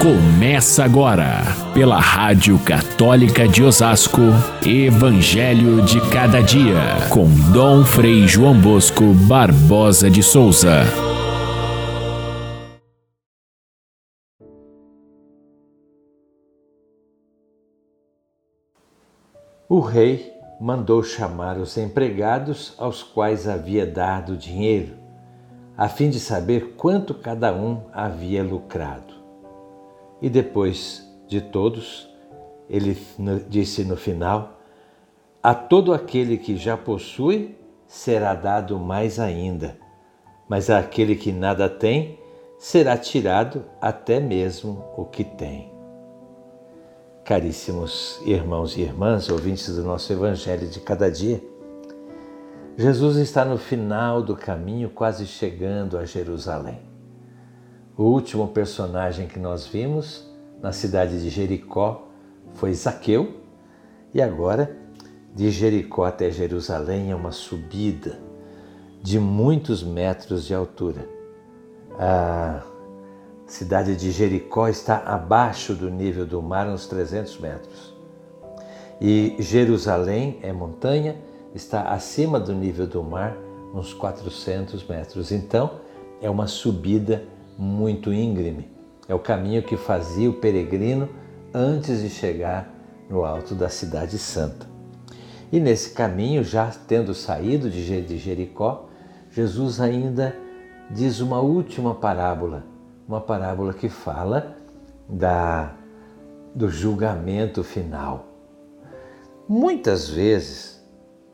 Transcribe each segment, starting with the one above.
Começa agora, pela Rádio Católica de Osasco, Evangelho de Cada Dia, com Dom Frei João Bosco Barbosa de Souza. O rei mandou chamar os empregados aos quais havia dado dinheiro, a fim de saber quanto cada um havia lucrado. E depois de todos, ele disse no final: A todo aquele que já possui será dado mais ainda, mas àquele que nada tem será tirado até mesmo o que tem. Caríssimos irmãos e irmãs, ouvintes do nosso Evangelho de cada dia, Jesus está no final do caminho, quase chegando a Jerusalém. O último personagem que nós vimos na cidade de Jericó foi Zaqueu, e agora de Jericó até Jerusalém é uma subida de muitos metros de altura. A cidade de Jericó está abaixo do nível do mar, uns 300 metros. E Jerusalém é montanha, está acima do nível do mar, uns 400 metros. Então, é uma subida muito íngreme. É o caminho que fazia o peregrino antes de chegar no alto da Cidade Santa. E nesse caminho, já tendo saído de Jericó, Jesus ainda diz uma última parábola, uma parábola que fala da, do julgamento final. Muitas vezes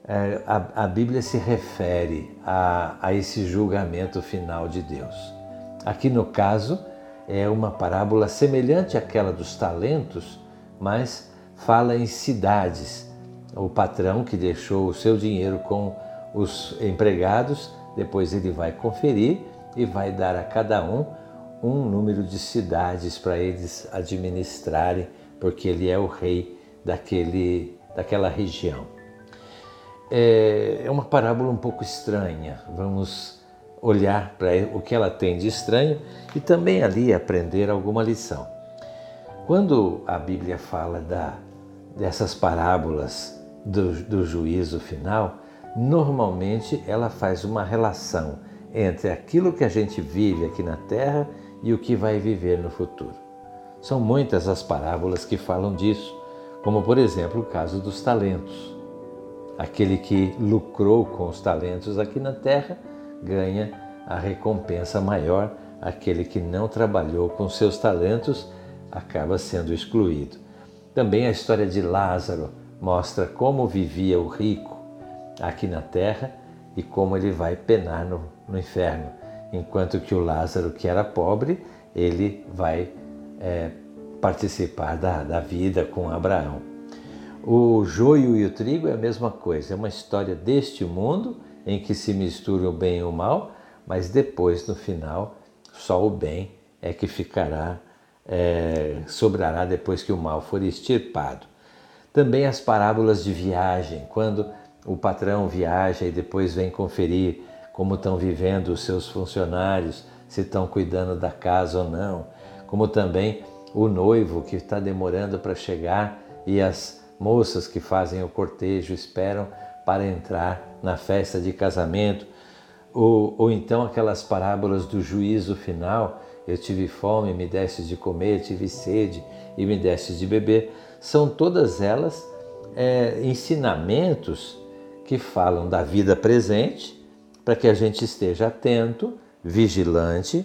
é, a, a Bíblia se refere a, a esse julgamento final de Deus. Aqui no caso, é uma parábola semelhante àquela dos talentos, mas fala em cidades. O patrão que deixou o seu dinheiro com os empregados, depois ele vai conferir e vai dar a cada um um número de cidades para eles administrarem, porque ele é o rei daquele, daquela região. É, é uma parábola um pouco estranha. Vamos olhar para o que ela tem de estranho e também ali aprender alguma lição. Quando a Bíblia fala da, dessas parábolas do, do juízo final, normalmente ela faz uma relação entre aquilo que a gente vive aqui na terra e o que vai viver no futuro. São muitas as parábolas que falam disso, como por exemplo o caso dos talentos. Aquele que lucrou com os talentos aqui na terra ganha a recompensa maior, aquele que não trabalhou com seus talentos acaba sendo excluído. Também a história de Lázaro mostra como vivia o rico aqui na terra e como ele vai penar no, no inferno, enquanto que o Lázaro, que era pobre, ele vai é, participar da, da vida com Abraão. O joio e o trigo é a mesma coisa, é uma história deste mundo em que se mistura o bem e o mal, mas depois, no final, só o bem é que ficará, é, sobrará depois que o mal for extirpado. Também as parábolas de viagem, quando o patrão viaja e depois vem conferir como estão vivendo os seus funcionários, se estão cuidando da casa ou não, como também o noivo que está demorando para chegar e as moças que fazem o cortejo esperam para entrar na festa de casamento, ou, ou então aquelas parábolas do juízo final, eu tive fome, me deste de comer, tive sede e me deste de beber, são todas elas é, ensinamentos que falam da vida presente, para que a gente esteja atento, vigilante,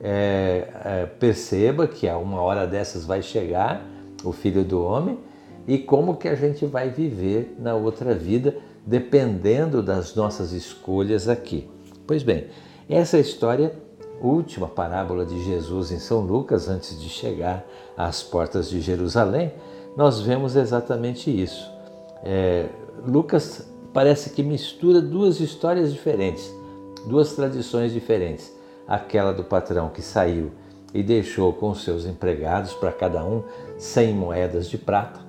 é, é, perceba que a uma hora dessas vai chegar o Filho do Homem e como que a gente vai viver na outra vida, dependendo das nossas escolhas aqui. Pois bem, essa é história, última parábola de Jesus em São Lucas, antes de chegar às portas de Jerusalém, nós vemos exatamente isso. É, Lucas parece que mistura duas histórias diferentes, duas tradições diferentes. Aquela do patrão que saiu e deixou com seus empregados, para cada um, 100 moedas de prata.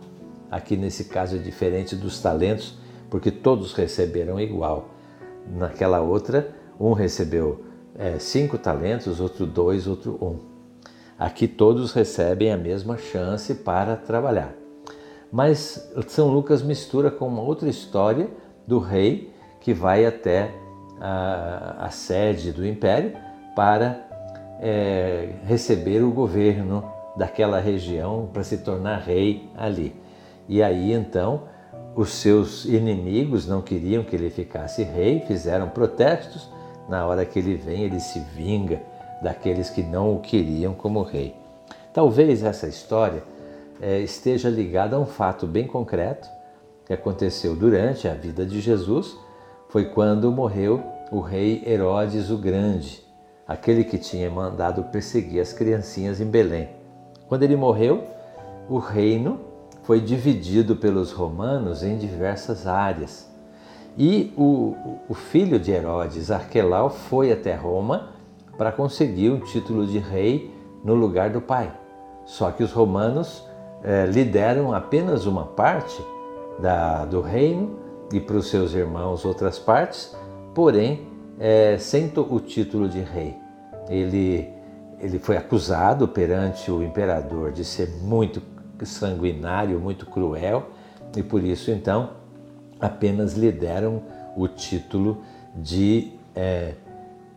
Aqui nesse caso é diferente dos talentos, porque todos receberam igual. Naquela outra, um recebeu é, cinco talentos, outro dois, outro um. Aqui todos recebem a mesma chance para trabalhar. Mas São Lucas mistura com uma outra história do rei que vai até a, a sede do império para é, receber o governo daquela região para se tornar rei ali. E aí então os seus inimigos não queriam que ele ficasse rei, fizeram protestos. Na hora que ele vem, ele se vinga daqueles que não o queriam como rei. Talvez essa história é, esteja ligada a um fato bem concreto que aconteceu durante a vida de Jesus, foi quando morreu o rei Herodes o Grande, aquele que tinha mandado perseguir as criancinhas em Belém. Quando ele morreu, o reino foi dividido pelos romanos em diversas áreas. E o, o filho de Herodes, Arquelau, foi até Roma para conseguir o título de rei no lugar do pai. Só que os romanos eh, lhe deram apenas uma parte da, do reino e para os seus irmãos outras partes, porém é, sem o título de rei. Ele, ele foi acusado perante o imperador de ser muito sanguinário, muito cruel, e por isso então apenas lhe deram o título de é,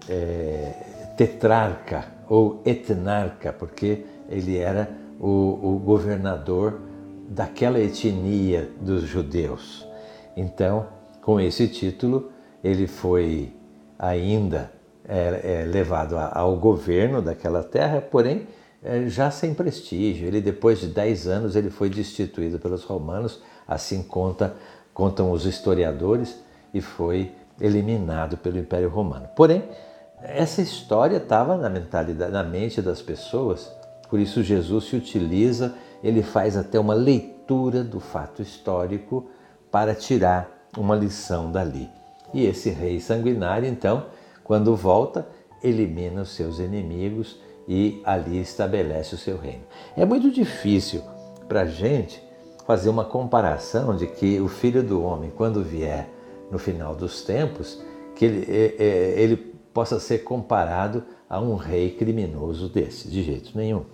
é, tetrarca ou etnarca, porque ele era o, o governador daquela etnia dos judeus. Então, com esse título, ele foi ainda é, é, levado ao governo daquela terra, porém já sem prestígio. Ele, depois de dez anos, ele foi destituído pelos romanos, assim conta, contam os historiadores, e foi eliminado pelo Império Romano. Porém, essa história estava na mentalidade, na mente das pessoas, por isso Jesus se utiliza, ele faz até uma leitura do fato histórico para tirar uma lição dali. E esse rei sanguinário, então, quando volta, elimina os seus inimigos e ali estabelece o seu reino. É muito difícil para a gente fazer uma comparação de que o filho do homem, quando vier no final dos tempos, que ele, é, é, ele possa ser comparado a um rei criminoso desse, de jeito nenhum.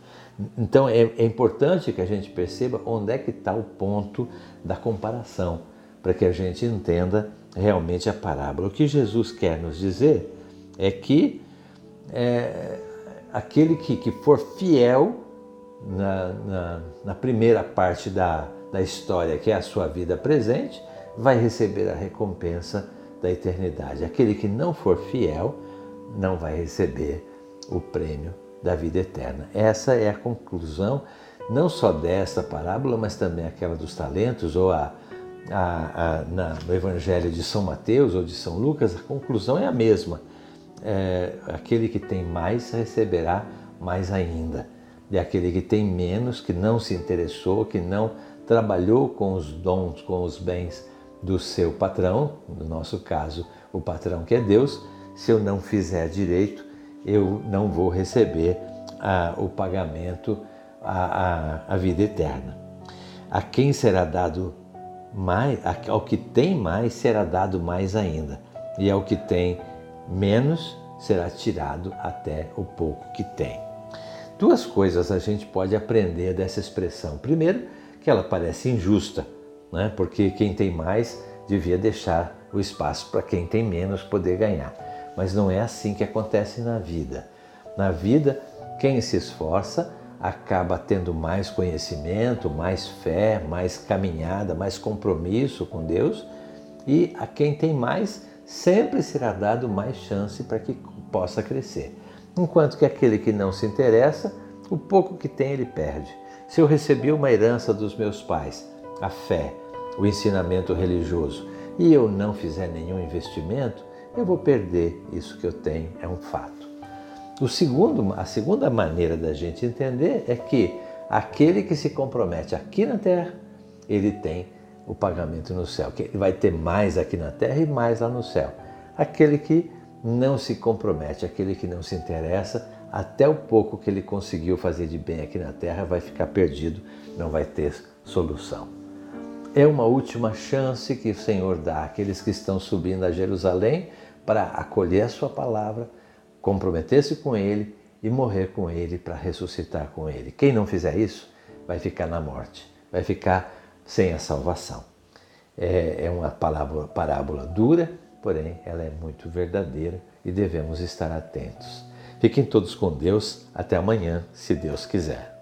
Então é, é importante que a gente perceba onde é que está o ponto da comparação, para que a gente entenda realmente a parábola. O que Jesus quer nos dizer é que é, aquele que, que for fiel na, na, na primeira parte da, da história, que é a sua vida presente, vai receber a recompensa da eternidade. Aquele que não for fiel não vai receber o prêmio da vida eterna. Essa é a conclusão não só dessa parábola, mas também aquela dos talentos, ou a, a, a na, no Evangelho de São Mateus ou de São Lucas, a conclusão é a mesma. É, aquele que tem mais receberá mais ainda. E aquele que tem menos, que não se interessou, que não trabalhou com os dons, com os bens do seu patrão, no nosso caso, o patrão que é Deus, se eu não fizer direito, eu não vou receber ah, o pagamento, a, a, a vida eterna. A quem será dado mais, ao que tem mais será dado mais ainda, e ao que tem menos será tirado até o pouco que tem. Duas coisas a gente pode aprender dessa expressão. Primeiro, que ela parece injusta, né? porque quem tem mais devia deixar o espaço para quem tem menos poder ganhar. Mas não é assim que acontece na vida. Na vida, quem se esforça acaba tendo mais conhecimento, mais fé, mais caminhada, mais compromisso com Deus, e a quem tem mais sempre será dado mais chance para que possa crescer. Enquanto que aquele que não se interessa, o pouco que tem ele perde. Se eu recebi uma herança dos meus pais, a fé, o ensinamento religioso, e eu não fizer nenhum investimento, eu vou perder isso que eu tenho, é um fato. O segundo, a segunda maneira da gente entender é que aquele que se compromete aqui na terra, ele tem o pagamento no céu, que vai ter mais aqui na terra e mais lá no céu. Aquele que não se compromete, aquele que não se interessa, até o pouco que ele conseguiu fazer de bem aqui na terra vai ficar perdido, não vai ter solução. É uma última chance que o Senhor dá àqueles que estão subindo a Jerusalém para acolher a sua palavra, comprometer-se com Ele e morrer com Ele para ressuscitar com Ele. Quem não fizer isso vai ficar na morte, vai ficar sem a salvação. É, é uma parábola, parábola dura, porém ela é muito verdadeira e devemos estar atentos. Fiquem todos com Deus. Até amanhã, se Deus quiser.